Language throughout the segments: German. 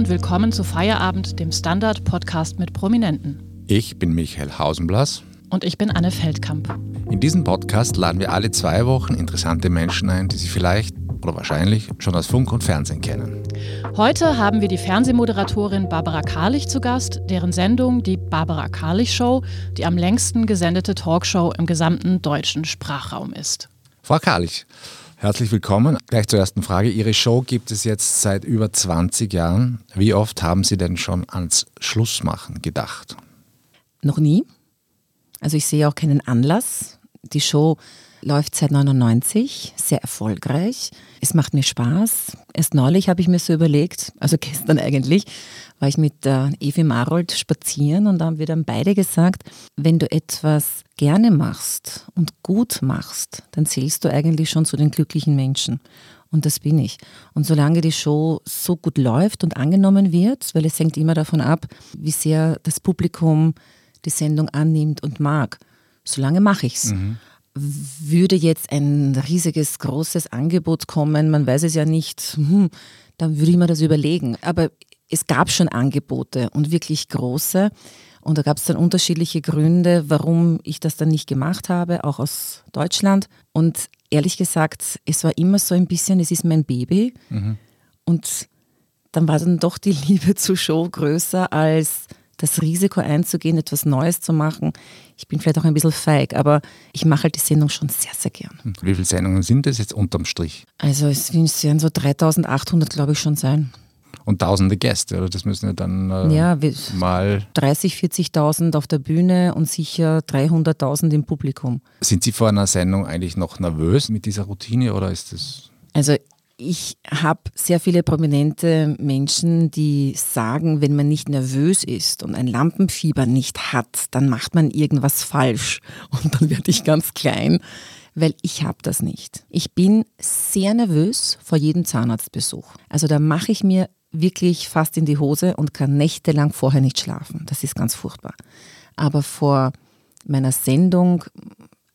und willkommen zu Feierabend, dem Standard-Podcast mit Prominenten. Ich bin Michael Hausenblass. Und ich bin Anne Feldkamp. In diesem Podcast laden wir alle zwei Wochen interessante Menschen ein, die Sie vielleicht oder wahrscheinlich schon aus Funk und Fernsehen kennen. Heute haben wir die Fernsehmoderatorin Barbara Karlich zu Gast, deren Sendung die Barbara Karlich Show die am längsten gesendete Talkshow im gesamten deutschen Sprachraum ist. Frau Karlich, herzlich willkommen. Gleich zur ersten Frage. Ihre Show gibt es jetzt seit über 20 Jahren. Wie oft haben Sie denn schon ans Schlussmachen gedacht? Noch nie. Also ich sehe auch keinen Anlass. Die Show läuft seit 99, sehr erfolgreich. Es macht mir Spaß. Erst neulich habe ich mir so überlegt, also gestern eigentlich, war ich mit äh, Evi Marold spazieren und da haben wir dann beide gesagt, wenn du etwas gerne machst und gut machst, dann zählst du eigentlich schon zu den glücklichen Menschen. Und das bin ich. Und solange die Show so gut läuft und angenommen wird, weil es hängt immer davon ab, wie sehr das Publikum die Sendung annimmt und mag, solange mache ich es. Mhm. Würde jetzt ein riesiges, großes Angebot kommen, man weiß es ja nicht, hm, dann würde ich mir das überlegen. Aber es gab schon Angebote und wirklich große. Und da gab es dann unterschiedliche Gründe, warum ich das dann nicht gemacht habe, auch aus Deutschland. Und ehrlich gesagt, es war immer so ein bisschen, es ist mein Baby. Mhm. Und dann war dann doch die Liebe zur Show größer als das Risiko einzugehen, etwas Neues zu machen. Ich bin vielleicht auch ein bisschen feig, aber ich mache halt die Sendung schon sehr, sehr gern. Hm. Wie viele Sendungen sind es jetzt unterm Strich? Also es werden so 3800, glaube ich, schon sein. Und tausende Gäste, oder? Das müssen ja dann äh, ja, mal... 30, 40.000 auf der Bühne und sicher 300.000 im Publikum. Sind Sie vor einer Sendung eigentlich noch nervös mit dieser Routine oder ist das... Also ich habe sehr viele prominente Menschen, die sagen, wenn man nicht nervös ist und ein Lampenfieber nicht hat, dann macht man irgendwas falsch. Und dann werde ich ganz klein, weil ich habe das nicht. Ich bin sehr nervös vor jedem Zahnarztbesuch. Also da mache ich mir wirklich fast in die Hose und kann nächtelang vorher nicht schlafen. Das ist ganz furchtbar. Aber vor meiner Sendung,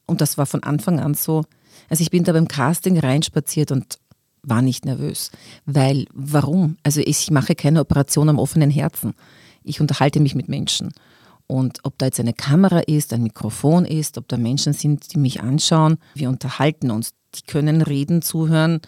und das war von Anfang an so, also ich bin da beim Casting reinspaziert und war nicht nervös. Weil, warum? Also ich mache keine Operation am offenen Herzen. Ich unterhalte mich mit Menschen. Und ob da jetzt eine Kamera ist, ein Mikrofon ist, ob da Menschen sind, die mich anschauen, wir unterhalten uns. Die können reden, zuhören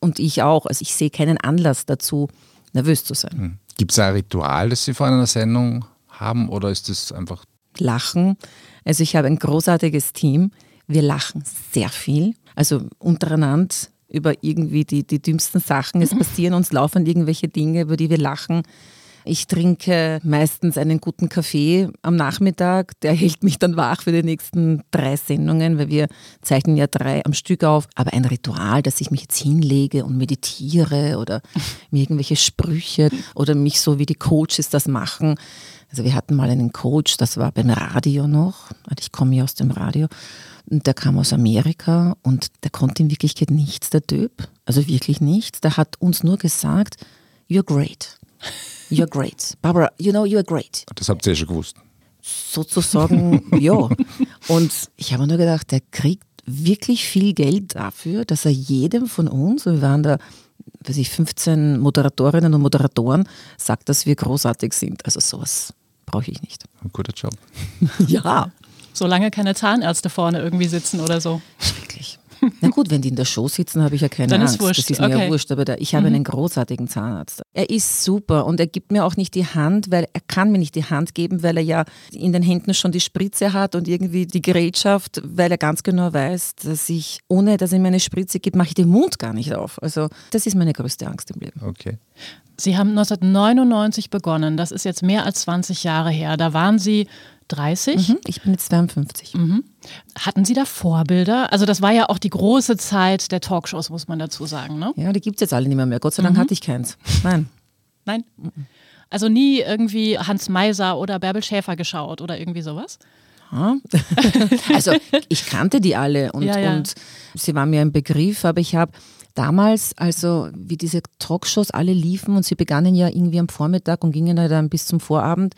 und ich auch. Also ich sehe keinen Anlass dazu, nervös zu sein. Hm. Gibt es ein Ritual, das Sie vor einer Sendung haben oder ist das einfach? Lachen. Also ich habe ein großartiges Team. Wir lachen sehr viel. Also untereinander über irgendwie die, die dümmsten Sachen. Es passieren uns laufend irgendwelche Dinge, über die wir lachen. Ich trinke meistens einen guten Kaffee am Nachmittag. Der hält mich dann wach für die nächsten drei Sendungen, weil wir zeichnen ja drei am Stück auf. Aber ein Ritual, dass ich mich jetzt hinlege und meditiere oder mir irgendwelche Sprüche oder mich so wie die Coaches das machen. Also wir hatten mal einen Coach, das war beim Radio noch. Ich komme ja aus dem Radio. Und der kam aus Amerika und der konnte in Wirklichkeit nichts, der Typ. Also wirklich nichts. Der hat uns nur gesagt, you're great. You're great. Barbara, you know, you're great. Das habt ihr ja schon gewusst. Sozusagen, ja. Und ich habe nur gedacht, der kriegt wirklich viel Geld dafür, dass er jedem von uns, wir waren da, weiß ich, 15 Moderatorinnen und Moderatoren, sagt, dass wir großartig sind. Also sowas brauche ich nicht. Ein guter Job. ja. Solange keine Zahnärzte vorne irgendwie sitzen oder so. Schrecklich. Na gut, wenn die in der Show sitzen, habe ich ja keine Dann Angst. Ist wurscht. Das ist mir okay. ja wurscht. Aber da, ich habe mhm. einen großartigen Zahnarzt. Er ist super und er gibt mir auch nicht die Hand, weil er kann mir nicht die Hand geben, weil er ja in den Händen schon die Spritze hat und irgendwie die Gerätschaft, weil er ganz genau weiß, dass ich, ohne dass er mir eine Spritze gibt, mache ich den Mund gar nicht auf. Also das ist meine größte Angst im Leben. Okay. Sie haben 1999 begonnen. Das ist jetzt mehr als 20 Jahre her. Da waren Sie 30? Mhm, ich bin jetzt 52. Mhm. Hatten Sie da Vorbilder? Also das war ja auch die große Zeit der Talkshows, muss man dazu sagen. Ne? Ja, die gibt es jetzt alle nicht mehr, mehr. Gott sei Dank mhm. hatte ich keins. Nein. Nein? Also nie irgendwie Hans Meiser oder Bärbel Schäfer geschaut oder irgendwie sowas? also ich kannte die alle und, ja, ja. und sie waren mir ein Begriff, aber ich habe damals, also wie diese Talkshows alle liefen und sie begannen ja irgendwie am Vormittag und gingen dann bis zum Vorabend,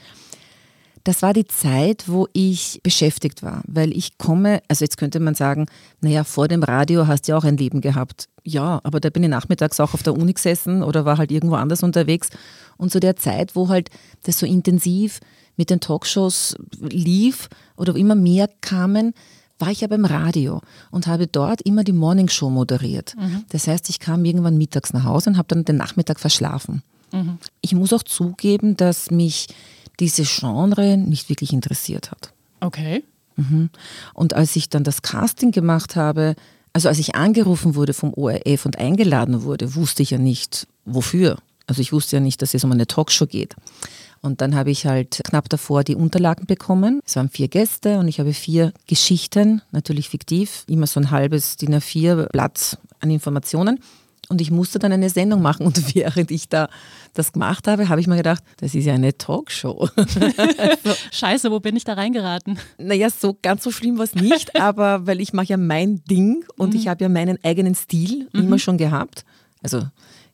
das war die Zeit, wo ich beschäftigt war, weil ich komme, also jetzt könnte man sagen, naja, vor dem Radio hast du ja auch ein Leben gehabt. ja, aber da bin ich nachmittags auch auf der Uni gesessen oder war halt irgendwo anders unterwegs. Und zu der Zeit, wo halt das so intensiv mit den Talkshows lief oder immer mehr kamen, war ich ja beim Radio und habe dort immer die Morning Show moderiert. Mhm. Das heißt, ich kam irgendwann mittags nach Hause und habe dann den Nachmittag verschlafen. Mhm. Ich muss auch zugeben, dass mich diese Genre nicht wirklich interessiert hat. Okay. Mhm. Und als ich dann das Casting gemacht habe, also als ich angerufen wurde vom ORF und eingeladen wurde, wusste ich ja nicht, wofür. Also ich wusste ja nicht, dass es um eine Talkshow geht. Und dann habe ich halt knapp davor die Unterlagen bekommen. Es waren vier Gäste und ich habe vier Geschichten, natürlich fiktiv, immer so ein halbes DIN A4-Blatt an Informationen. Und ich musste dann eine Sendung machen. Und während ich da das gemacht habe, habe ich mir gedacht, das ist ja eine Talkshow. Scheiße, wo bin ich da reingeraten? Naja, so ganz so schlimm war es nicht, aber weil ich mache ja mein Ding und mhm. ich habe ja meinen eigenen Stil mhm. immer schon gehabt. Also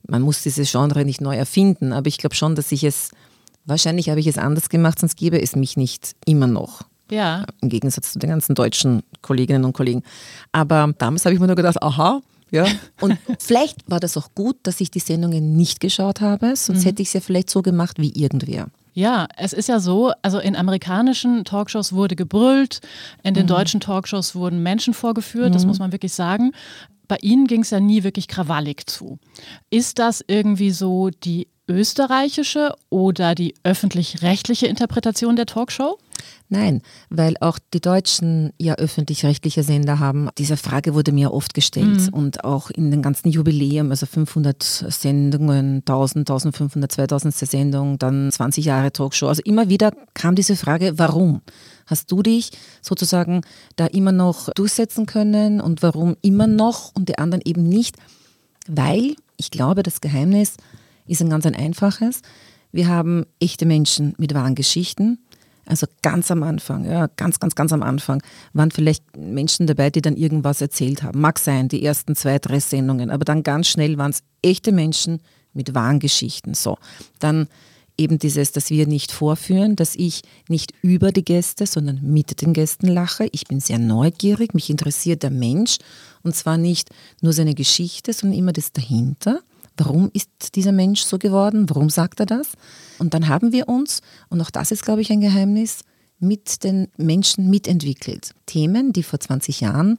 man muss dieses Genre nicht neu erfinden, aber ich glaube schon, dass ich es Wahrscheinlich habe ich es anders gemacht, sonst gäbe es mich nicht immer noch. Ja. Im Gegensatz zu den ganzen deutschen Kolleginnen und Kollegen. Aber damals habe ich mir nur gedacht, aha, ja. Und vielleicht war das auch gut, dass ich die Sendungen nicht geschaut habe, sonst mhm. hätte ich es ja vielleicht so gemacht wie irgendwer. Ja, es ist ja so, also in amerikanischen Talkshows wurde gebrüllt, in den mhm. deutschen Talkshows wurden Menschen vorgeführt, mhm. das muss man wirklich sagen. Bei Ihnen ging es ja nie wirklich krawallig zu. Ist das irgendwie so die österreichische oder die öffentlich-rechtliche Interpretation der Talkshow? Nein, weil auch die Deutschen ja öffentlich-rechtliche Sender haben. Diese Frage wurde mir oft gestellt mhm. und auch in den ganzen Jubiläen, also 500 Sendungen, 1000, 1500, 2000 Sendungen, dann 20 Jahre Talkshow. Also immer wieder kam diese Frage, warum? Hast du dich sozusagen da immer noch durchsetzen können und warum immer noch und die anderen eben nicht? Weil ich glaube, das Geheimnis ist ein ganz ein einfaches. Wir haben echte Menschen mit wahren Geschichten. Also ganz am Anfang, ja, ganz, ganz, ganz am Anfang waren vielleicht Menschen dabei, die dann irgendwas erzählt haben. Mag sein, die ersten zwei, drei Sendungen, aber dann ganz schnell waren es echte Menschen mit wahren Geschichten. So, dann eben dieses, dass wir nicht vorführen, dass ich nicht über die Gäste, sondern mit den Gästen lache. Ich bin sehr neugierig, mich interessiert der Mensch und zwar nicht nur seine Geschichte, sondern immer das dahinter. Warum ist dieser Mensch so geworden? Warum sagt er das? Und dann haben wir uns, und auch das ist, glaube ich, ein Geheimnis, mit den Menschen mitentwickelt. Themen, die vor 20 Jahren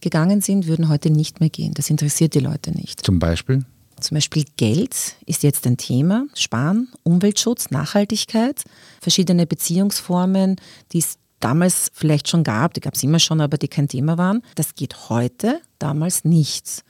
gegangen sind, würden heute nicht mehr gehen. Das interessiert die Leute nicht. Zum Beispiel? Zum Beispiel Geld ist jetzt ein Thema, Sparen, Umweltschutz, Nachhaltigkeit, verschiedene Beziehungsformen, die es damals vielleicht schon gab, die gab es immer schon, aber die kein Thema waren. Das geht heute, damals nichts.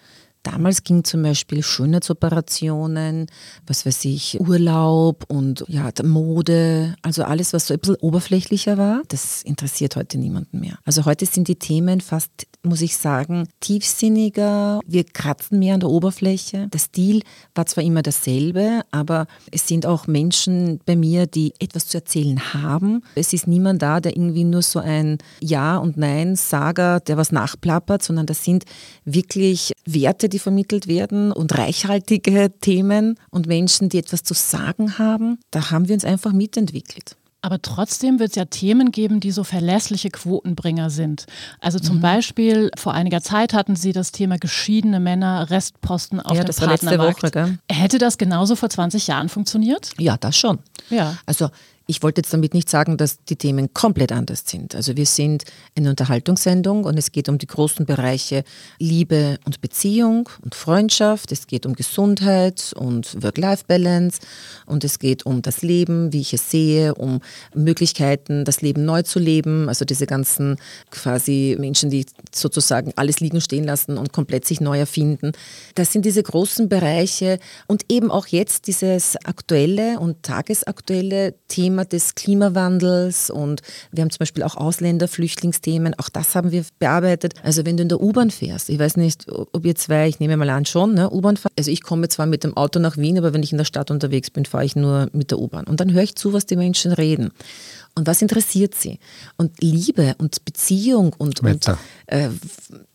Damals ging zum Beispiel Schönheitsoperationen, was weiß ich, Urlaub und ja, Mode, also alles, was so ein bisschen oberflächlicher war, das interessiert heute niemanden mehr. Also heute sind die Themen fast, muss ich sagen, tiefsinniger. Wir kratzen mehr an der Oberfläche. Der Stil war zwar immer dasselbe, aber es sind auch Menschen bei mir, die etwas zu erzählen haben. Es ist niemand da, der irgendwie nur so ein Ja und Nein Sager, der was nachplappert, sondern das sind wirklich Werte, die die vermittelt werden und reichhaltige Themen und Menschen, die etwas zu sagen haben. Da haben wir uns einfach mitentwickelt. Aber trotzdem wird es ja Themen geben, die so verlässliche Quotenbringer sind. Also zum mhm. Beispiel vor einiger Zeit hatten Sie das Thema geschiedene Männer, Restposten auf ja, dem das war letzte Woche. Gell? Hätte das genauso vor 20 Jahren funktioniert? Ja, das schon. Ja. Also ich wollte jetzt damit nicht sagen, dass die Themen komplett anders sind. Also wir sind eine Unterhaltungssendung und es geht um die großen Bereiche Liebe und Beziehung und Freundschaft. Es geht um Gesundheit und Work-Life-Balance und es geht um das Leben, wie ich es sehe, um Möglichkeiten, das Leben neu zu leben. Also diese ganzen quasi Menschen, die sozusagen alles liegen stehen lassen und komplett sich neu erfinden. Das sind diese großen Bereiche und eben auch jetzt dieses aktuelle und tagesaktuelle Thema Thema des Klimawandels und wir haben zum Beispiel auch Ausländerflüchtlingsthemen, auch das haben wir bearbeitet. Also wenn du in der U-Bahn fährst, ich weiß nicht, ob ihr zwei, ich nehme mal an schon, ne, U-Bahn fahren. Also ich komme zwar mit dem Auto nach Wien, aber wenn ich in der Stadt unterwegs bin, fahre ich nur mit der U-Bahn. Und dann höre ich zu, was die Menschen reden. Und was interessiert sie? Und Liebe und Beziehung und, Wetter. und äh,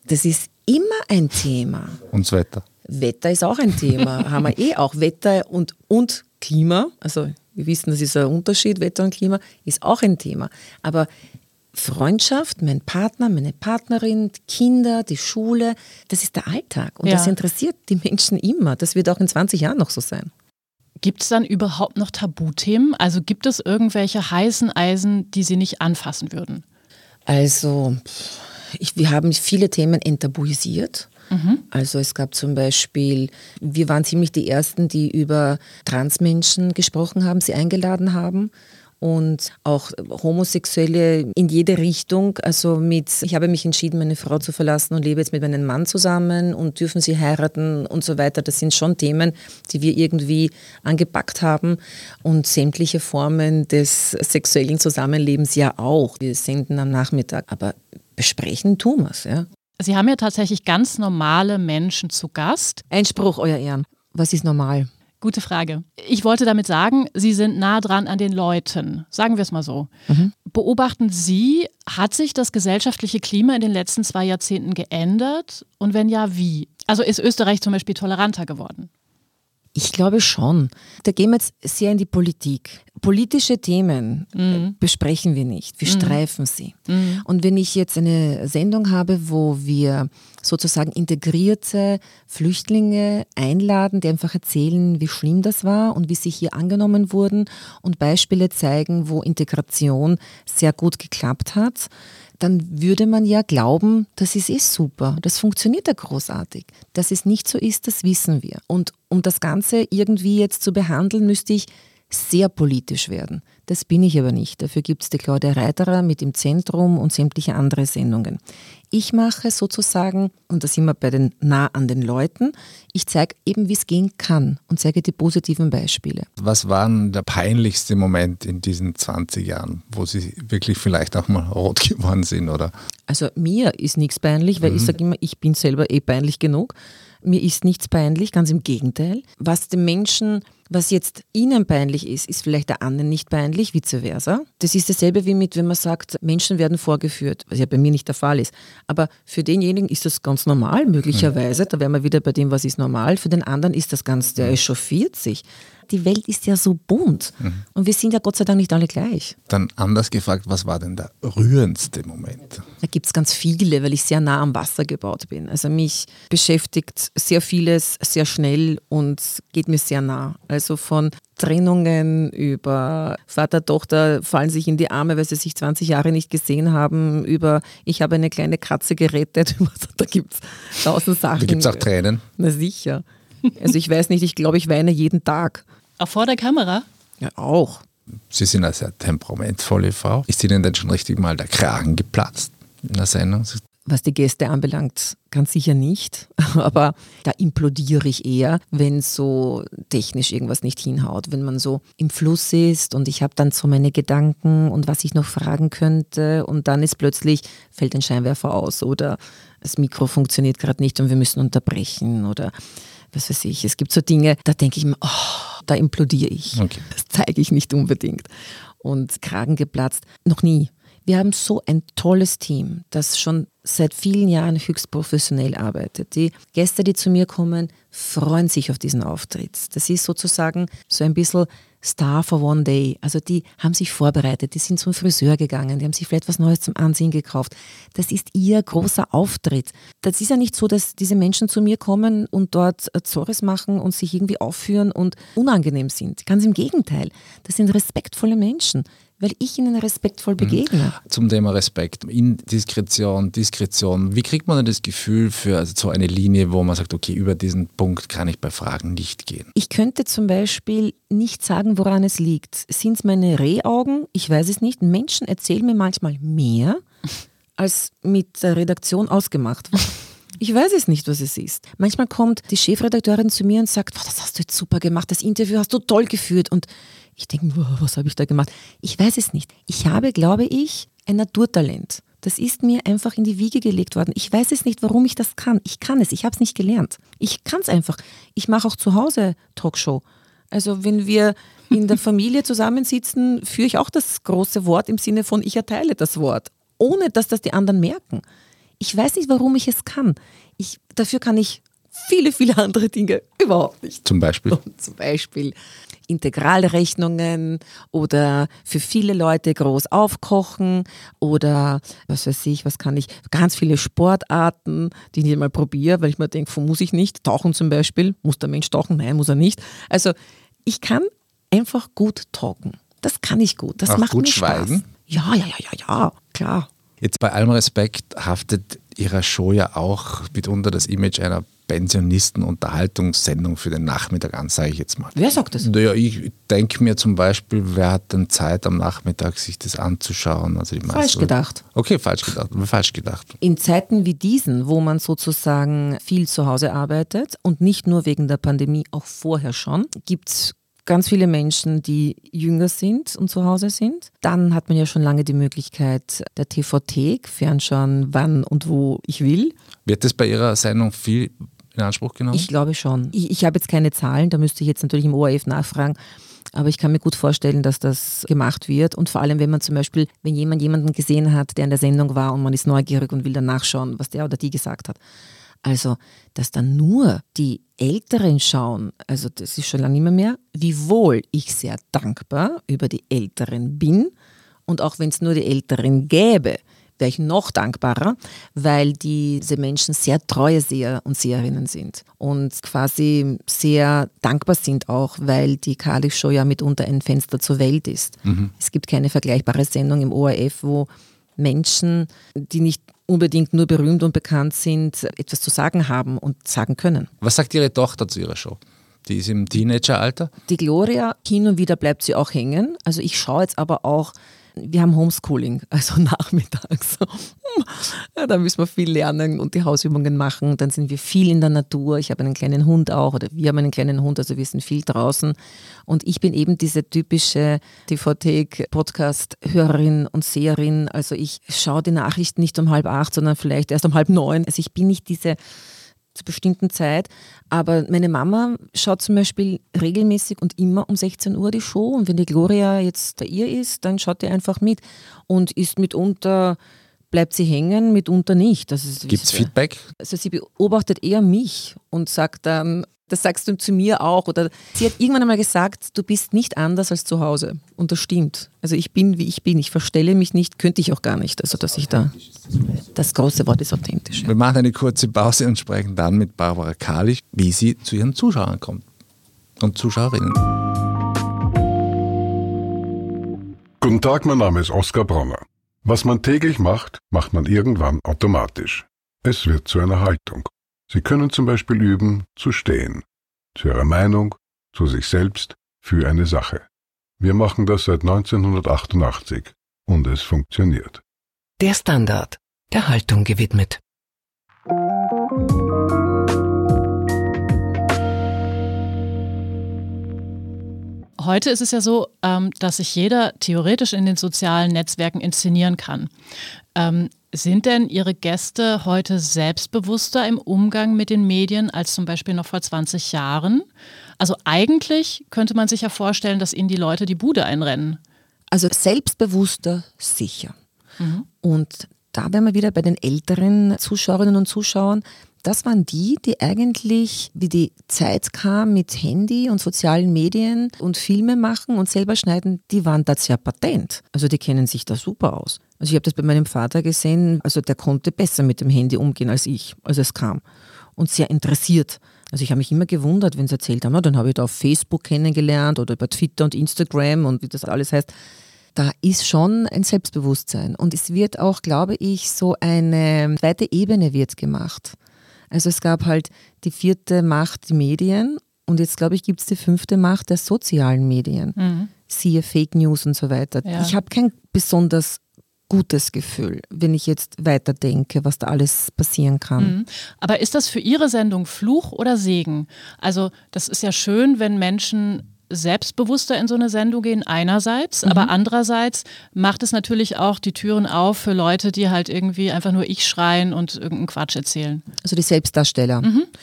das ist immer ein Thema. Und das Wetter. Wetter ist auch ein Thema. Haben wir eh auch Wetter und, und Klima. Also wir wissen, das ist ein Unterschied, Wetter und Klima, ist auch ein Thema. Aber Freundschaft, mein Partner, meine Partnerin, Kinder, die Schule, das ist der Alltag. Und Ja. das interessiert die Menschen immer. Das wird auch in 20 Jahren noch so sein. Gibt es dann überhaupt noch Tabuthemen? Also gibt es irgendwelche heißen Eisen, die Sie nicht anfassen würden? Also, ich, wir haben viele Themen enttabuisiert. Also es gab zum Beispiel, wir waren ziemlich die Ersten, die über Transmenschen gesprochen haben, sie eingeladen haben. Und auch Homosexuelle in jede Richtung. Also mit, ich habe mich entschieden, meine Frau zu verlassen und lebe jetzt mit meinem Mann zusammen und dürfen sie heiraten und so weiter. Das sind schon Themen, die wir irgendwie angepackt haben. Und sämtliche Formen des sexuellen Zusammenlebens ja auch. Wir senden am Nachmittag, aber besprechen tun wir es, ja. Sie haben ja tatsächlich ganz normale Menschen zu Gast. Einspruch, Euer Ehren. Was ist normal? Gute Frage. Ich wollte damit sagen, Sie sind nah dran an den Leuten. Sagen wir es mal so. Beobachten Sie, hat sich das gesellschaftliche Klima in den letzten zwei Jahrzehnten geändert? Und wenn ja, wie? Also ist Österreich zum Beispiel toleranter geworden? Ich glaube schon. Da gehen wir jetzt sehr in die Politik. Politische Themen äh, besprechen wir nicht, wir streifen sie. Und wenn ich jetzt eine Sendung habe, wo wir sozusagen integrierte Flüchtlinge einladen, die einfach erzählen, wie schlimm das war und wie sie hier angenommen wurden und Beispiele zeigen, wo Integration sehr gut geklappt hat, dann würde man ja glauben, das ist eh super, das funktioniert ja großartig. Dass es nicht so ist, das wissen wir. Und um das Ganze irgendwie jetzt zu behandeln, müsste ich sehr politisch werden. Das bin ich aber nicht. Dafür gibt es die Claudia Reiterer mit im Zentrum und sämtliche andere Sendungen. Ich mache sozusagen, und da sind wir bei den nah an den Leuten, ich zeige eben, wie es gehen kann und zeige die positiven Beispiele. Was war denn der peinlichste Moment in diesen 20 Jahren, wo Sie wirklich vielleicht auch mal rot geworden sind? Oder? Also mir ist nichts peinlich, weil ich sage immer, ich bin selber eh peinlich genug. Mir ist nichts peinlich, ganz im Gegenteil. Was den Menschen, was jetzt ihnen peinlich ist, ist vielleicht der anderen nicht peinlich, vice versa. Das ist dasselbe wie mit, wenn man sagt, Menschen werden vorgeführt, was ja bei mir nicht der Fall ist. Aber für denjenigen ist das ganz normal, möglicherweise. Da wären wir wieder bei dem, was ist normal. Für den anderen ist das ganz, der echauffiert sich. Die Welt ist ja so bunt. Und wir sind ja Gott sei Dank nicht alle gleich. Dann anders gefragt, was war denn der rührendste Moment? Da gibt es ganz viele, weil ich sehr nah am Wasser gebaut bin. Also mich beschäftigt sehr vieles sehr schnell und geht mir sehr nah. Also von Trennungen über Vater, Tochter fallen sich in die Arme, weil sie sich 20 Jahre nicht gesehen haben, über ich habe eine kleine Katze gerettet. da gibt es tausend Sachen. Da gibt es auch Tränen. Na sicher. Also ich weiß nicht, ich glaube, ich weine jeden Tag. Auch vor der Kamera? Ja, auch. Sie sind eine sehr temperamentvolle Frau. Ist Ihnen denn schon richtig mal der Kragen geplatzt in der Sendung? Was die Gäste anbelangt, ganz sicher nicht. Aber da implodiere ich eher, wenn so technisch irgendwas nicht hinhaut. Wenn man so im Fluss ist und ich habe dann so meine Gedanken und was ich noch fragen könnte und dann ist plötzlich, fällt ein Scheinwerfer aus oder das Mikro funktioniert gerade nicht und wir müssen unterbrechen oder was weiß ich. Es gibt so Dinge, da denke ich mir, oh, da implodiere ich. Okay. Das zeige ich nicht unbedingt. Und Kragen geplatzt, noch nie. Wir haben so ein tolles Team, das schon seit vielen Jahren höchst professionell arbeitet. Die Gäste, die zu mir kommen, freuen sich auf diesen Auftritt. Das ist sozusagen so ein bisschen Star for one day. Also die haben sich vorbereitet, die sind zum Friseur gegangen, die haben sich vielleicht was Neues zum Anziehen gekauft. Das ist ihr großer Auftritt. Das ist ja nicht so, dass diese Menschen zu mir kommen und dort äh, Zores machen und sich irgendwie aufführen und unangenehm sind. Ganz im Gegenteil. Das sind respektvolle Menschen, weil ich ihnen respektvoll begegne. Zum Thema Respekt, Indiskretion, Diskretion. Wie kriegt man denn das Gefühl für also so eine Linie, wo man sagt, okay, über diesen Punkt kann ich bei Fragen nicht gehen? Ich könnte zum Beispiel nicht sagen, woran es liegt. Sind es meine Rehaugen? Ich weiß es nicht. Menschen erzählen mir manchmal mehr, als mit der Redaktion ausgemacht war. Ich weiß es nicht, was es ist. Manchmal kommt die Chefredakteurin zu mir und sagt, "Boah, das hast du jetzt super gemacht, das Interview hast du toll geführt. Und ich denke, "Boah, was habe ich da gemacht? Ich weiß es nicht. Ich habe, glaube ich, ein Naturtalent. Das ist mir einfach in die Wiege gelegt worden. Ich weiß es nicht, warum ich das kann. Ich kann es, ich habe es nicht gelernt. Ich kann es einfach. Ich mache auch zu Hause Talkshow. Also wenn wir in der Familie zusammensitzen, führe ich auch das große Wort im Sinne von, ich erteile das Wort, ohne dass das die anderen merken. Ich weiß nicht, warum ich es kann. Ich, dafür kann ich viele, viele andere Dinge überhaupt nicht. Zum Beispiel? Zum Beispiel Integralrechnungen oder für viele Leute groß aufkochen oder was weiß ich, was kann ich, ganz viele Sportarten, die ich nicht mal probiere, weil ich mir denke, muss ich nicht. Tauchen zum Beispiel, muss der Mensch tauchen? Nein, muss er nicht. Also ich kann einfach gut talken. Das kann ich gut. Das Auch macht gut mir schweigen? Spaß. Ja, ja, ja, ja, ja, klar. Jetzt bei allem Respekt haftet Ihrer Show ja auch mitunter das Image einer Pensionisten-Unterhaltungssendung für den Nachmittag an, sage ich jetzt mal. Wer sagt das? Naja, ich denke mir zum Beispiel, wer hat denn Zeit am Nachmittag, sich das anzuschauen? Also die Falsch gedacht. Okay, falsch gedacht. Falsch gedacht. In Zeiten wie diesen, wo man sozusagen viel zu Hause arbeitet und nicht nur wegen der Pandemie, auch vorher schon, gibt es ganz viele Menschen, die jünger sind und zu Hause sind. Dann hat man ja schon lange die Möglichkeit der TV-Thek, fernschauen, wann und wo ich will. Wird das bei Ihrer Sendung viel in Anspruch genommen? Ich glaube schon. Ich, ich habe jetzt keine Zahlen, da müsste ich jetzt natürlich im ORF nachfragen. Aber ich kann mir gut vorstellen, dass das gemacht wird. Und vor allem, wenn man zum Beispiel, wenn jemand jemanden gesehen hat, der in der Sendung war und man ist neugierig und will dann nachschauen, was der oder die gesagt hat. Also, dass dann nur die Älteren schauen, also das ist schon lange nicht mehr mehr, wiewohl ich sehr dankbar über die Älteren bin. Und auch wenn es nur die Älteren gäbe, wäre ich noch dankbarer, weil diese Menschen sehr treue Seher und Seherinnen sind und quasi sehr dankbar sind auch, weil die Kali-Show ja mitunter ein Fenster zur Welt ist. Es gibt keine vergleichbare Sendung im ORF, wo Menschen, die nicht unbedingt nur berühmt und bekannt sind, etwas zu sagen haben und sagen können. Was sagt Ihre Tochter zu Ihrer Show? Die ist im Teenageralter. Die Gloria, hin und wieder bleibt sie auch hängen. Also ich schaue jetzt aber auch, wir haben Homeschooling, also nachmittags. Ja, da müssen wir viel lernen und die Hausübungen machen. Dann sind wir viel in der Natur. Ich habe einen kleinen Hund auch oder wir haben einen kleinen Hund, also wir sind viel draußen. Und ich bin eben diese typische TV-Podcast-Hörerin und Seherin. Also ich schaue die Nachrichten nicht um halb acht, sondern vielleicht erst um halb neun. Also ich bin nicht diese zur bestimmten Zeit. Aber meine Mama schaut zum Beispiel regelmäßig und immer um 16 Uhr die Show. Und wenn die Gloria jetzt bei ihr ist, dann schaut die einfach mit und ist mitunter, bleibt sie hängen, mitunter nicht. Das ist Gibt es Feedback? also sie beobachtet eher mich und sagt dann, das sagst du zu mir auch. Oder sie hat irgendwann einmal gesagt, du bist nicht anders als zu Hause. Und das stimmt. Also ich bin, wie ich bin. Ich verstelle mich nicht, könnte ich auch gar nicht. Also dass ich da. Das große Wort ist authentisch. Wir machen eine kurze Pause und sprechen dann mit Barbara Kalisch, wie sie zu ihren Zuschauern kommt und Zuschauerinnen. Guten Tag, mein Name ist Oskar Bronner. Was man täglich macht, macht man irgendwann automatisch. Es wird zu einer Haltung. Sie können zum Beispiel üben, zu stehen. Zu Ihrer Meinung, zu sich selbst, für eine Sache. Wir machen das seit 1988 und es funktioniert. Der Standard, der Haltung gewidmet. Heute ist es ja so, ähm, dass sich jeder theoretisch in den sozialen Netzwerken inszenieren kann. Sind denn Ihre Gäste heute selbstbewusster im Umgang mit den Medien als zum Beispiel noch vor 20 Jahren? Also eigentlich könnte man sich ja vorstellen, dass Ihnen die Leute die Bude einrennen. Also selbstbewusster sicher. Und da wären wir wieder bei den älteren Zuschauerinnen und Zuschauern. Das waren die, die eigentlich, wie die Zeit kam mit Handy und sozialen Medien und Filme machen und selber schneiden, die waren da sehr patent. Also die kennen sich da super aus. Also ich habe das bei meinem Vater gesehen, also der konnte besser mit dem Handy umgehen als ich, als es kam. Und sehr interessiert. Also ich habe mich immer gewundert, wenn sie erzählt haben, "Na, dann habe ich da auf Facebook kennengelernt oder über Twitter und Instagram und wie das alles heißt. Da ist schon ein Selbstbewusstsein. Und es wird auch, glaube ich, so eine zweite Ebene wird gemacht. Also es gab halt die vierte Macht, die Medien. Und jetzt, glaube ich, gibt es die fünfte Macht der sozialen Medien. Siehe Fake News und so weiter. Ja. Ich habe kein besonders gutes Gefühl, wenn ich jetzt weiterdenke, was da alles passieren kann. Mhm. Aber ist das für Ihre Sendung Fluch oder Segen? Also das ist ja schön, wenn Menschen selbstbewusster in so eine Sendung gehen, einerseits, aber andererseits macht es natürlich auch die Türen auf für Leute, die halt irgendwie einfach nur ich schreien und irgendeinen Quatsch erzählen. Also die Selbstdarsteller.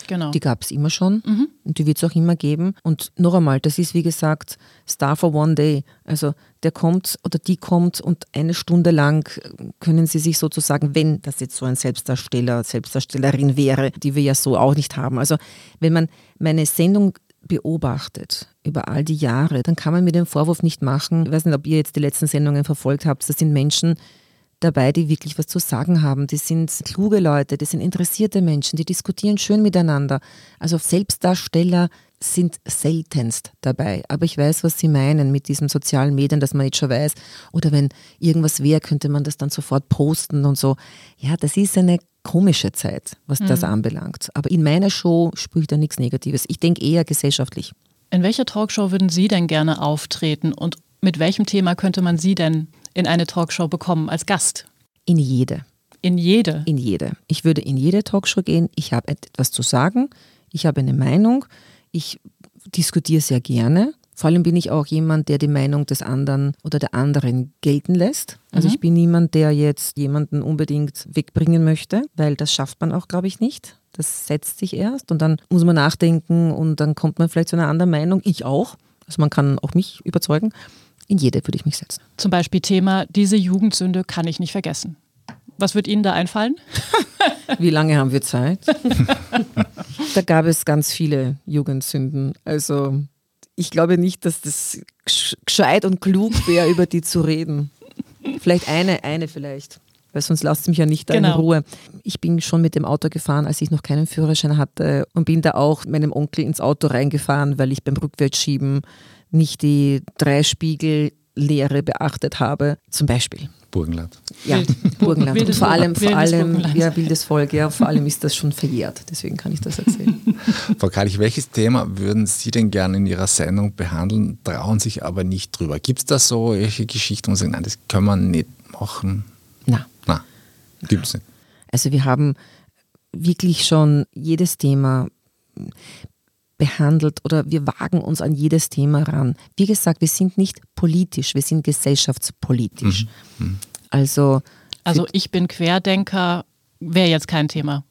Genau. Die gab es immer schon und die wird es auch immer geben. Und noch einmal, das ist wie gesagt Star for One Day. Also der kommt oder die kommt und eine Stunde lang können sie sich sozusagen, wenn das jetzt so ein Selbstdarsteller, Selbstdarstellerin wäre, die wir ja so auch nicht haben. Also wenn man meine Sendung beobachtet über all die Jahre, dann kann man mir den Vorwurf nicht machen, ich weiß nicht, ob ihr jetzt die letzten Sendungen verfolgt habt, das sind Menschen dabei, die wirklich was zu sagen haben. Die sind kluge Leute, die sind interessierte Menschen, die diskutieren schön miteinander. Also Selbstdarsteller sind seltenst dabei. Aber ich weiß, was Sie meinen mit diesen sozialen Medien, dass man jetzt schon weiß, oder wenn irgendwas wäre, könnte man das dann sofort posten und so. Ja, das ist eine komische Zeit, was mhm. das anbelangt. Aber in meiner Show spüre da nichts Negatives. Ich denke eher gesellschaftlich. In welcher Talkshow würden Sie denn gerne auftreten und mit welchem Thema könnte man Sie denn in eine Talkshow bekommen als Gast? In jede. In jede? In jede. Ich würde in jede Talkshow gehen. Ich habe etwas zu sagen. Ich habe eine Meinung. Ich diskutiere sehr gerne. Vor allem bin ich auch jemand, der die Meinung des anderen oder der anderen gelten lässt. Also mhm. ich bin niemand, der jetzt jemanden unbedingt wegbringen möchte, weil das schafft man auch, glaube ich, nicht. Das setzt sich erst und dann muss man nachdenken und dann kommt man vielleicht zu einer anderen Meinung. Ich auch. Also man kann auch mich überzeugen. In jede würde ich mich setzen. Zum Beispiel Thema, diese Jugendsünde kann ich nicht vergessen. Was wird Ihnen da einfallen? Wie lange haben wir Zeit? da gab es ganz viele Jugendsünden. Also ich glaube nicht, dass das gescheit und klug wäre, über die zu reden. Vielleicht eine, eine vielleicht. Weil sonst lasst es mich ja nicht genau. in Ruhe. Ich bin schon mit dem Auto gefahren, als ich noch keinen Führerschein hatte und bin da auch meinem Onkel ins Auto reingefahren, weil ich beim Rückwärtsschieben nicht die drei Spiegel Lehre beachtet habe, zum Beispiel. Burgenland. Ja, Burgenland. und vor allem, vor allem, ja, wildes Volk, ja, vor allem ist das schon verjährt. Deswegen kann ich das erzählen. Frau Kreilich, welches Thema würden Sie denn gerne in Ihrer Sendung behandeln, trauen sich aber nicht drüber? Gibt es da so solche Geschichten, wo Sie sagen, nein, das können wir nicht machen? Nein. Nein, gibt es nicht. Also wir haben wirklich schon jedes Thema behandelt oder wir wagen uns an jedes Thema ran. Wie gesagt, wir sind nicht politisch, wir sind gesellschaftspolitisch. Mhm. Mhm. Also, also ich bin Querdenker, wäre jetzt kein Thema.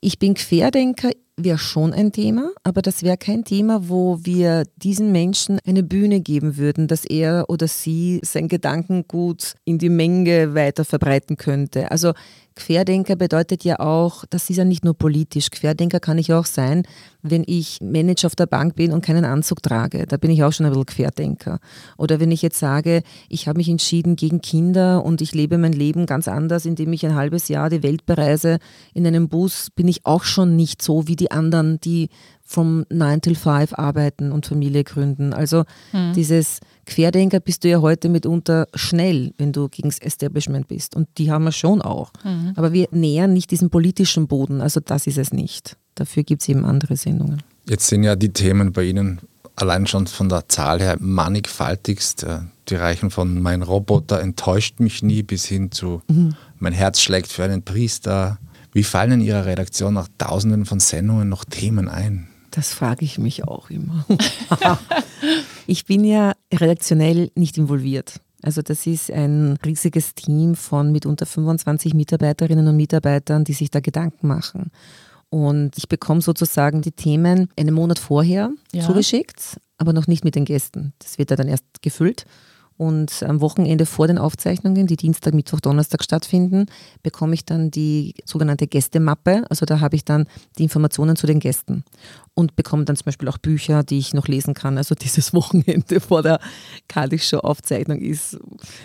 Ich bin Querdenker, wäre schon ein Thema, aber das wäre kein Thema, wo wir diesen Menschen eine Bühne geben würden, dass er oder sie sein Gedankengut in die Menge weiter verbreiten könnte. Also Querdenker bedeutet ja auch, das ist ja nicht nur politisch. Querdenker kann ich auch sein, wenn ich Manager auf der Bank bin und keinen Anzug trage. Da bin ich auch schon ein bisschen Querdenker. Oder wenn ich jetzt sage, ich habe mich entschieden gegen Kinder und ich lebe mein Leben ganz anders, indem ich ein halbes Jahr die Welt bereise in einem Bus, bin ich auch schon nicht so wie die anderen, die vom 9 till 5 arbeiten und Familie gründen. Also mhm. dieses Querdenker bist du ja heute mitunter schnell, wenn du gegen das Establishment bist. Und die haben wir schon auch. Mhm. Aber wir nähern nicht diesen politischen Boden. Also das ist es nicht. Dafür gibt es eben andere Sendungen. Jetzt sind ja die Themen bei Ihnen allein schon von der Zahl her mannigfaltigst. Äh, die reichen von Mein Roboter enttäuscht mich nie bis hin zu mhm. Mein Herz schlägt für einen Priester. Wie fallen in Ihrer Redaktion nach Tausenden von Sendungen noch Themen ein? Das frage ich mich auch immer. ich bin ja redaktionell nicht involviert. Also das ist ein riesiges Team von mitunter 25 Mitarbeiterinnen und Mitarbeitern, die sich da Gedanken machen. Und ich bekomme sozusagen die Themen einen Monat vorher ja. zugeschickt, aber noch nicht mit den Gästen. Das wird dann erst gefüllt. Und am Wochenende vor den Aufzeichnungen, die Dienstag, Mittwoch, Donnerstag stattfinden, bekomme ich dann die sogenannte Gästemappe. Also da habe ich dann die Informationen zu den Gästen und bekomme dann zum Beispiel auch Bücher, die ich noch lesen kann. Also dieses Wochenende vor der Kadix-Show-Aufzeichnung ist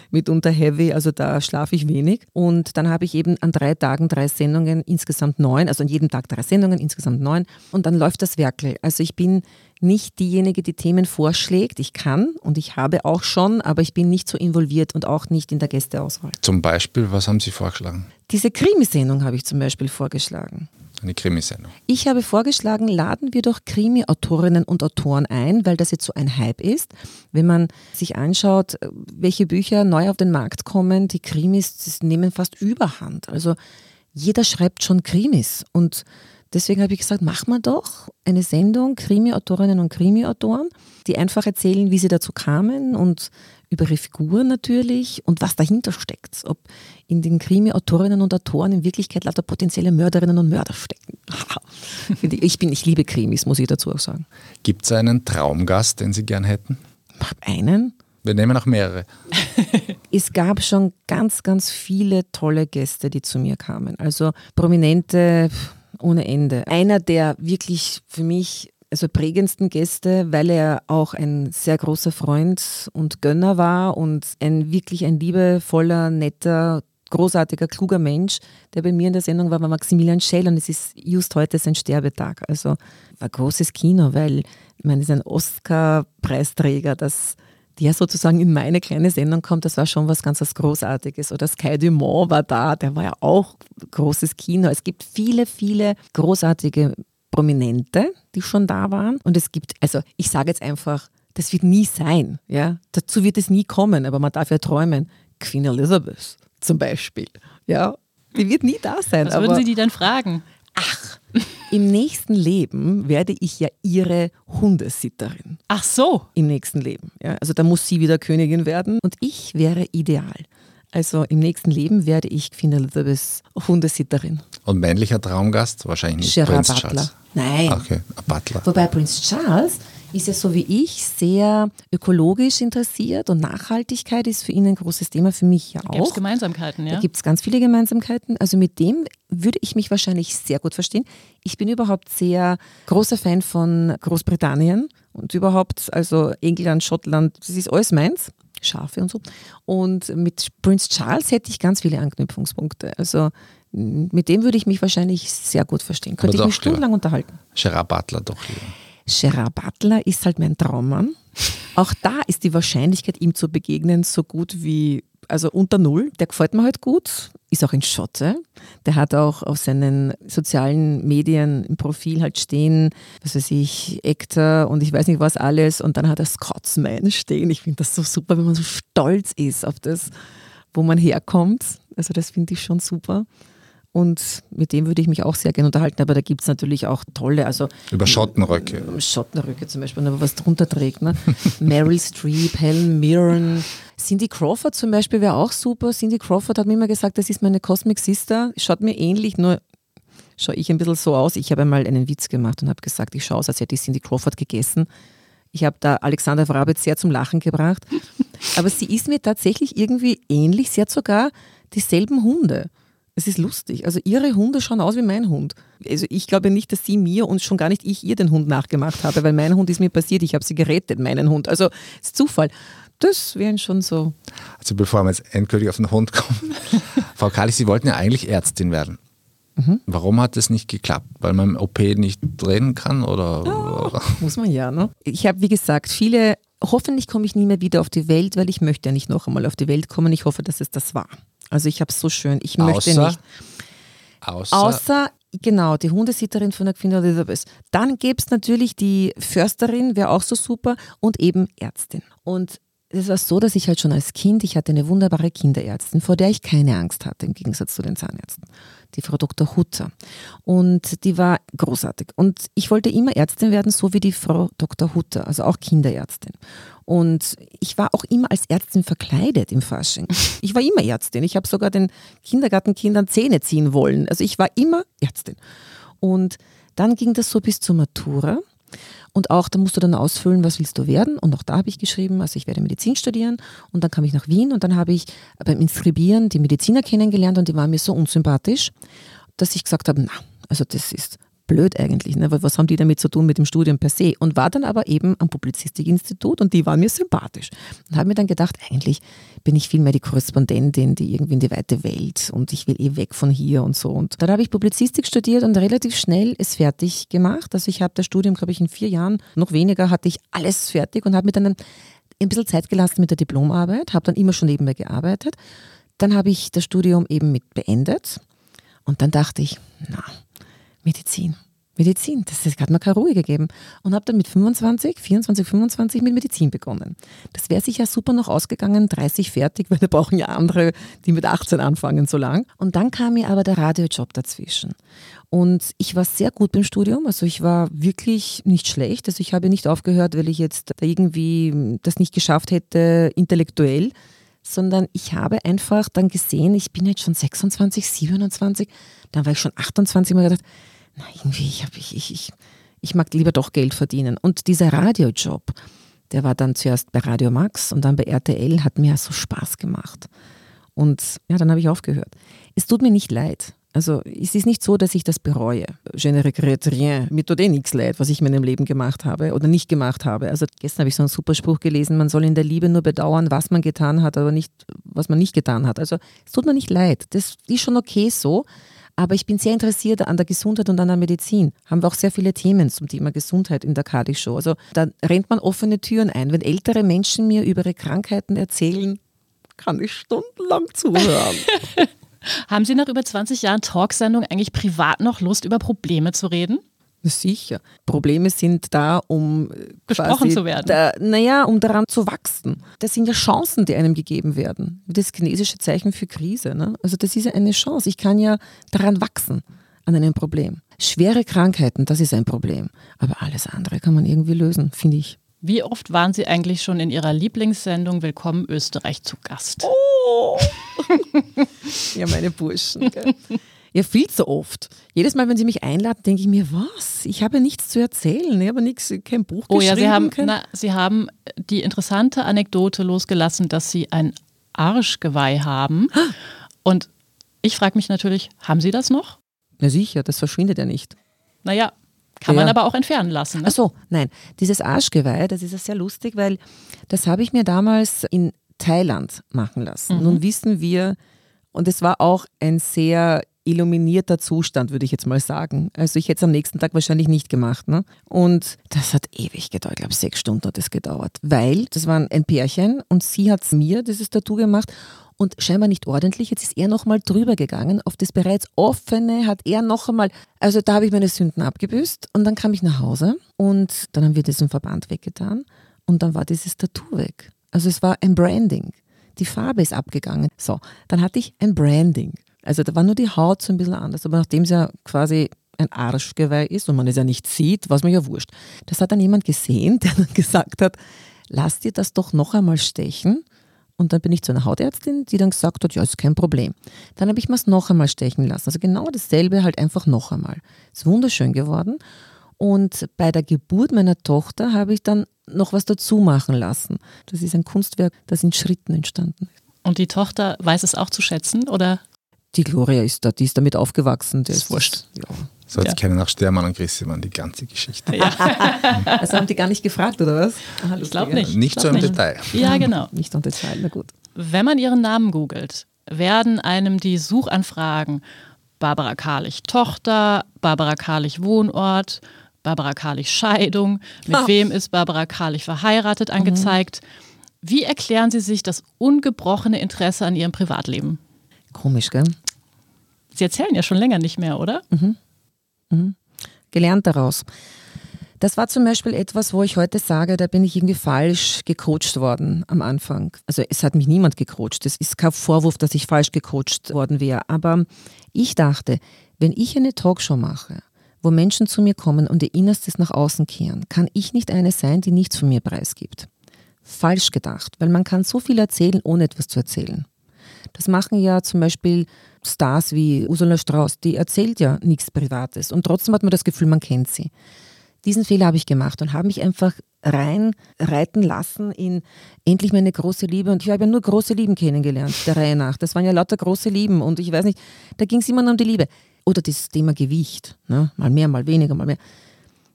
mitunter heavy, also da schlafe ich wenig. Und dann habe ich eben an drei Tagen drei Sendungen, insgesamt neun, also an jedem Tag drei Sendungen, insgesamt neun. Und dann läuft das Werkel. Also ich bin nicht diejenige, die Themen vorschlägt. Ich kann und ich habe auch schon, aber ich bin nicht so involviert und auch nicht in der Gästeauswahl. Zum Beispiel, was haben Sie vorgeschlagen? Diese Krimisendung habe ich zum Beispiel vorgeschlagen. Eine Krimisendung. Ich habe vorgeschlagen, laden wir doch Krimi-Autorinnen und Autoren ein, weil das jetzt so ein Hype ist. Wenn man sich anschaut, welche Bücher neu auf den Markt kommen, die Krimis nehmen fast überhand. Also jeder schreibt schon Krimis und Deswegen habe ich gesagt, machen wir doch eine Sendung, Krimi-Autorinnen und Krimi-Autoren, die einfach erzählen, wie sie dazu kamen und über ihre Figuren natürlich und was dahinter steckt. Ob in den Krimi-Autorinnen und Autoren in Wirklichkeit lauter potenzielle Mörderinnen und Mörder stecken. ich, bin, ich liebe Krimis, muss ich dazu auch sagen. Gibt es einen Traumgast, den Sie gern hätten? Einen? Wir nehmen auch mehrere. es gab schon ganz, ganz viele tolle Gäste, die zu mir kamen. Also prominente ohne Ende. Einer, der wirklich für mich also prägendsten Gäste, weil er auch ein sehr großer Freund und Gönner war und ein wirklich ein liebevoller, netter, großartiger, kluger Mensch, der bei mir in der Sendung war, war Maximilian Schell und es ist just heute sein Sterbetag. Also war großes Kino, weil ich meine, es ist ein Oscar-Preisträger, das der sozusagen in meine kleine Sendung kommt, das war schon was ganz was Großartiges. Oder Sky Dumont war da, der war ja auch großes Kino. Es gibt viele, viele großartige Prominente, die schon da waren. Und es gibt, also ich sage jetzt einfach, das wird nie sein. Ja? Dazu wird es nie kommen, aber man darf ja träumen. Queen Elizabeth zum Beispiel. Ja, die wird nie da sein. Was würden Sie die dann fragen? Ach, im nächsten Leben werde ich ja ihre Hundesitterin. Ach so. Im nächsten Leben. Ja, also da muss sie wieder Königin werden und ich wäre ideal. Also im nächsten Leben werde ich Queen Elizabeths Hundesitterin. Und männlicher Traumgast? Wahrscheinlich nicht Gerard Prinz Butler. Charles. Nein. Okay, ein Butler. Wobei Prinz Charles ist ja so wie ich sehr ökologisch interessiert und Nachhaltigkeit ist für ihn ein großes Thema, für mich ja Gibt es auch. Gemeinsamkeiten, ja? Da gibt es ganz viele Gemeinsamkeiten. Also mit dem würde ich mich wahrscheinlich sehr gut verstehen. Ich bin überhaupt sehr großer Fan von Großbritannien und überhaupt, also England, Schottland, das ist alles meins. Schafe und so. Und mit Prince Charles hätte ich ganz viele Anknüpfungspunkte. Also mit dem würde ich mich wahrscheinlich sehr gut verstehen. Könnte ich mich stundenlang unterhalten. Gerard Butler doch lieber. Gerard Butler ist halt mein Traummann. Auch da ist die Wahrscheinlichkeit, ihm zu begegnen, so gut wie, also unter Null. Der gefällt mir halt gut, ist auch ein Schotte. Der hat auch auf seinen sozialen Medien im Profil halt stehen, was weiß ich, Actor und ich weiß nicht was alles. Und dann hat er Scotsman stehen. Ich finde das so super, wenn man so stolz ist auf das, wo man herkommt. Also das finde ich schon super. Und mit dem würde ich mich auch sehr gerne unterhalten, aber da gibt es natürlich auch tolle, also Über Schottenröcke. Schottenröcke zum Beispiel, wenn man was drunter trägt. Ne? Meryl Streep, Helen Mirren, Cindy Crawford zum Beispiel wäre auch super. Cindy Crawford hat mir immer gesagt, das ist meine Cosmic Sister, schaut mir ähnlich, nur schaue ich ein bisschen so aus. Ich habe einmal einen Witz gemacht und habe gesagt, ich schaue aus, als hätte ich Cindy Crawford gegessen. Ich habe da Alexander Wrabetz sehr zum Lachen gebracht. Aber sie ist mir tatsächlich irgendwie ähnlich. Sie hat sogar dieselben Hunde. Es ist lustig. Also ihre Hunde schauen aus wie mein Hund. Also ich glaube nicht, dass sie mir und schon gar nicht ich ihr den Hund nachgemacht habe, weil mein Hund ist mir passiert. Ich habe sie gerettet, meinen Hund. Also es ist Zufall. Das wären schon so. Also bevor wir jetzt endgültig auf den Hund kommen. Frau Kali, Sie wollten ja eigentlich Ärztin werden. Mhm. Warum hat das nicht geklappt? Weil man im OP nicht reden kann oder? Muss man ja, ne? Ich habe, wie gesagt, viele, hoffentlich komme ich nie mehr wieder auf die Welt, weil ich möchte ja nicht noch einmal auf die Welt kommen. Ich hoffe, dass es das war. Also ich habe es so schön. Ich möchte Außer- nicht. Außer, Außer, genau, die Hundesitterin von der Queen Elizabeth. Dann gäbe es natürlich die Försterin, wäre auch so super, und eben Ärztin. Und es war so, dass ich halt schon als Kind, ich hatte eine wunderbare Kinderärztin, vor der ich keine Angst hatte, im Gegensatz zu den Zahnärzten. Die Frau Dr. Hutter. Und die war großartig. Und ich wollte immer Ärztin werden, so wie die Frau Dr. Hutter, also auch Kinderärztin. Und ich war auch immer als Ärztin verkleidet im Fasching. Ich war immer Ärztin. Ich habe sogar den Kindergartenkindern Zähne ziehen wollen. Also ich war immer Ärztin. Und dann ging das so bis zur Matura. Und auch, da musst du dann ausfüllen, was willst du werden. Und auch da habe ich geschrieben, also ich werde Medizin studieren. Und dann kam ich nach Wien und dann habe ich beim Inskribieren die Mediziner kennengelernt und die waren mir so unsympathisch, dass ich gesagt habe, na, also das ist blöd eigentlich, ne? was haben die damit zu tun mit dem Studium per se? Und war dann aber eben am Publizistikinstitut und die waren mir sympathisch. Und habe mir dann gedacht, eigentlich bin ich vielmehr die Korrespondentin, die irgendwie in die weite Welt und ich will eh weg von hier und so. Und dann habe ich Publizistik studiert und relativ schnell es fertig gemacht. Also ich habe das Studium, glaube ich, in vier Jahren, noch weniger hatte ich alles fertig und habe mir dann ein, ein bisschen Zeit gelassen mit der Diplomarbeit, habe dann immer schon nebenbei gearbeitet. Dann habe ich das Studium eben mit beendet und dann dachte ich, na, Medizin. Medizin, das, hat mir keine Ruhe gegeben. Und habe dann mit 25, 24, 25 mit Medizin begonnen. Das wäre sicher super noch ausgegangen, 30 fertig, weil wir brauchen ja andere, die mit 18 anfangen so lang. Und dann kam mir aber der Radiojob dazwischen. Und ich war sehr gut beim Studium, also ich war wirklich nicht schlecht. Also ich habe nicht aufgehört, weil ich jetzt da irgendwie das nicht geschafft hätte, intellektuell, sondern ich habe einfach dann gesehen, ich bin jetzt schon 26, 27, dann war ich schon 28 und mir gedacht, na irgendwie, ich, hab, ich, ich, ich, ich mag lieber doch Geld verdienen. Und dieser Radiojob, der war dann zuerst bei Radio Max und dann bei RTL, hat mir so Spaß gemacht. Und ja, dann habe ich aufgehört. Es tut mir nicht leid. Also es ist nicht so, dass ich das bereue. Je ne regrette rien. Mir tut eh nichts leid, was ich in meinem Leben gemacht habe oder nicht gemacht habe. Also gestern habe ich so einen super Spruch gelesen, man soll in der Liebe nur bedauern, was man getan hat, aber nicht, was man nicht getan hat. Also es tut mir nicht leid. Das ist schon okay so. Aber ich bin sehr interessiert an der Gesundheit und an der Medizin. Haben wir auch sehr viele Themen zum Thema Gesundheit in der Kadi-Show. Also da rennt man offene Türen ein. Wenn ältere Menschen mir über ihre Krankheiten erzählen, kann ich stundenlang zuhören. Haben Sie nach über 20 Jahren Talksendung eigentlich privat noch Lust, über Probleme zu reden? Sicher. Probleme sind da, um besprochen zu werden. Da, naja, um daran zu wachsen. Das sind ja Chancen, die einem gegeben werden. Das chinesische Zeichen für Krise. Ne? Also das ist ja eine Chance. Ich kann ja daran wachsen an einem Problem. Schwere Krankheiten, das ist ein Problem. Aber alles andere kann man irgendwie lösen, finde ich. Wie oft waren Sie eigentlich schon in Ihrer Lieblingssendung Willkommen Österreich zu Gast? Oh! ja, meine Burschen. Gell? Ja, viel zu oft. Jedes Mal, wenn Sie mich einladen, denke ich mir, was? Ich habe nichts zu erzählen. Ich habe nichts, kein Buch oh, geschrieben. Oh ja, Sie haben, na, Sie haben die interessante Anekdote losgelassen, dass Sie ein Arschgeweih haben. Und ich frage mich natürlich, haben Sie das noch? Na sicher, das verschwindet ja nicht. Naja, kann ja. man aber auch entfernen lassen. Ne? Ach so, nein. Dieses Arschgeweih, das ist ja sehr lustig, weil das habe ich mir damals in Thailand machen lassen. Mhm. Nun wissen wir, und es war auch ein sehr illuminierter Zustand, würde ich jetzt mal sagen. Also ich hätte es am nächsten Tag wahrscheinlich nicht gemacht. Ne? Und das hat ewig gedauert, ich glaube sechs Stunden hat es gedauert, weil das war ein Pärchen und sie hat mir dieses Tattoo gemacht und scheinbar nicht ordentlich. Jetzt ist er nochmal drüber gegangen auf das bereits offene, hat er noch einmal, also da habe ich meine Sünden abgebüßt und dann kam ich nach Hause und dann haben wir diesen Verband weggetan und dann war dieses Tattoo weg. Also es war ein Branding. Die Farbe ist abgegangen. So, dann hatte ich ein Branding. Also da war nur die Haut so ein bisschen anders, aber nachdem es ja quasi ein Arschgeweih ist und man es ja nicht sieht, war es mir ja wurscht. Das hat dann jemand gesehen, der dann gesagt hat, lass dir das doch noch einmal stechen und dann bin ich zu einer Hautärztin, die dann gesagt hat, ja, ist kein Problem. Dann habe ich mir es noch einmal stechen lassen. Also genau dasselbe, halt einfach noch einmal. Ist wunderschön geworden. Und bei der Geburt meiner Tochter habe ich dann noch was dazu machen lassen. Das ist ein Kunstwerk, das in Schritten entstanden ist. Und die Tochter weiß es auch zu schätzen, oder? Die Gloria ist da, die ist damit aufgewachsen. Das ist wurscht. Ja. So, jetzt ja. kennen auch Stermann und Grissemann die ganze Geschichte. Ja. also haben die gar nicht gefragt, oder was? Aha, ich glaube nicht. Nicht glaub so im nicht. Detail. Ja, genau. Nicht im Detail, na gut. Wenn man ihren Namen googelt, werden einem die Suchanfragen Barbara Karlich Tochter, Barbara Karlich Wohnort, Barbara Karlich Scheidung, mit oh. wem ist Barbara Karlich verheiratet, mhm. angezeigt. Mhm. Wie erklären Sie sich das ungebrochene Interesse an Ihrem Privatleben? Komisch, gell? Sie erzählen ja schon länger nicht mehr, oder? Mhm. Mhm. Gelernt daraus. Das war zum Beispiel etwas, wo ich heute sage, da bin ich irgendwie falsch gecoacht worden am Anfang. Also es hat mich niemand gecoacht. Es ist kein Vorwurf, dass ich falsch gecoacht worden wäre. Aber ich dachte, wenn ich eine Talkshow mache, wo Menschen zu mir kommen und ihr Innerstes nach außen kehren, kann ich nicht eine sein, die nichts von mir preisgibt. Falsch gedacht, weil man kann so viel erzählen, ohne etwas zu erzählen. Das machen ja zum Beispiel Stars wie Ursula Strauß, die erzählt ja nichts Privates und trotzdem hat man das Gefühl, man kennt sie. Diesen Fehler habe ich gemacht und habe mich einfach rein reiten lassen in endlich meine große Liebe. Und ich habe ja nur große Lieben kennengelernt, der Reihe nach. Das waren ja lauter große Lieben und ich weiß nicht, da ging es immer nur um die Liebe. Oder das Thema Gewicht, ne? mal mehr, mal weniger, mal mehr.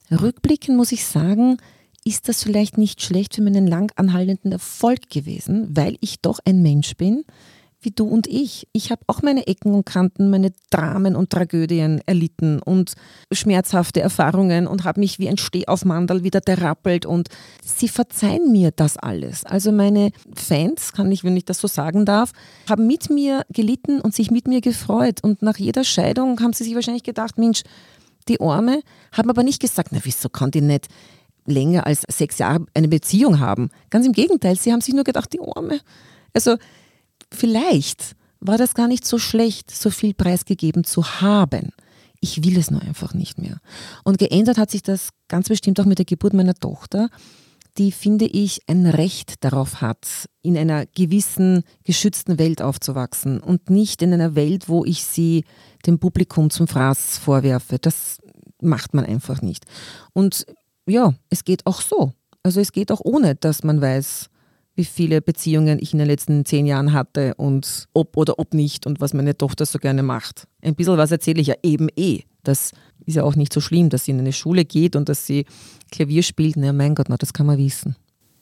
Rückblickend muss ich sagen, ist das vielleicht nicht schlecht für meinen lang anhaltenden Erfolg gewesen, weil ich doch ein Mensch bin, wie du und ich. Ich habe auch meine Ecken und Kanten, meine Dramen und Tragödien erlitten und schmerzhafte Erfahrungen und habe mich wie ein Stehaufmandel wieder derappelt und sie verzeihen mir das alles. Also meine Fans, kann ich, wenn ich das so sagen darf, haben mit mir gelitten und sich mit mir gefreut und nach jeder Scheidung haben sie sich wahrscheinlich gedacht, Mensch, die Arme, haben aber nicht gesagt, na wieso kann die nicht länger als sechs Jahre eine Beziehung haben. Ganz im Gegenteil, sie haben sich nur gedacht, die Arme. Also vielleicht war das gar nicht so schlecht, so viel preisgegeben zu haben. Ich will es nur einfach nicht mehr. Und geändert hat sich das ganz bestimmt auch mit der Geburt meiner Tochter, die, finde ich, ein Recht darauf hat, in einer gewissen geschützten Welt aufzuwachsen und nicht in einer Welt, wo ich sie dem Publikum zum Fraß vorwerfe. Das macht man einfach nicht. Und ja, es geht auch so. Also es geht auch ohne, dass man weiß, wie viele Beziehungen ich in den letzten zehn Jahren hatte und ob oder ob nicht und was meine Tochter so gerne macht. Ein bisschen was erzähle ich ja eben eh. Das ist ja auch nicht so schlimm, dass sie in eine Schule geht und dass sie Klavier spielt. Na mein Gott, na, das kann man wissen.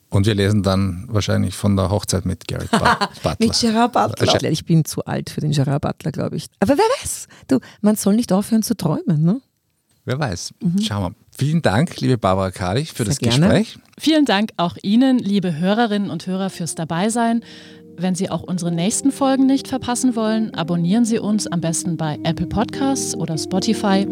Und wir lesen dann wahrscheinlich von der Hochzeit mit Garrett Butler. mit Gerard Butler. Ich bin zu alt für den Gerard Butler, glaube ich. Aber wer weiß, du, man soll nicht aufhören zu träumen, ne? Wer weiß. Mhm. Schauen wir. Vielen Dank, liebe Barbara Kalich, für Sehr das gerne. Gespräch. Vielen Dank auch Ihnen, liebe Hörerinnen und Hörer, fürs Dabeisein. Wenn Sie auch unsere nächsten Folgen nicht verpassen wollen, abonnieren Sie uns am besten bei Apple Podcasts oder Spotify.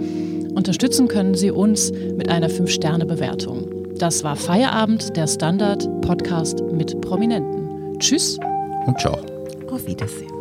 Unterstützen können Sie uns mit einer 5-Sterne-Bewertung. Das war Feierabend, der Standard-Podcast mit Prominenten. Tschüss und ciao. Auf Wiedersehen.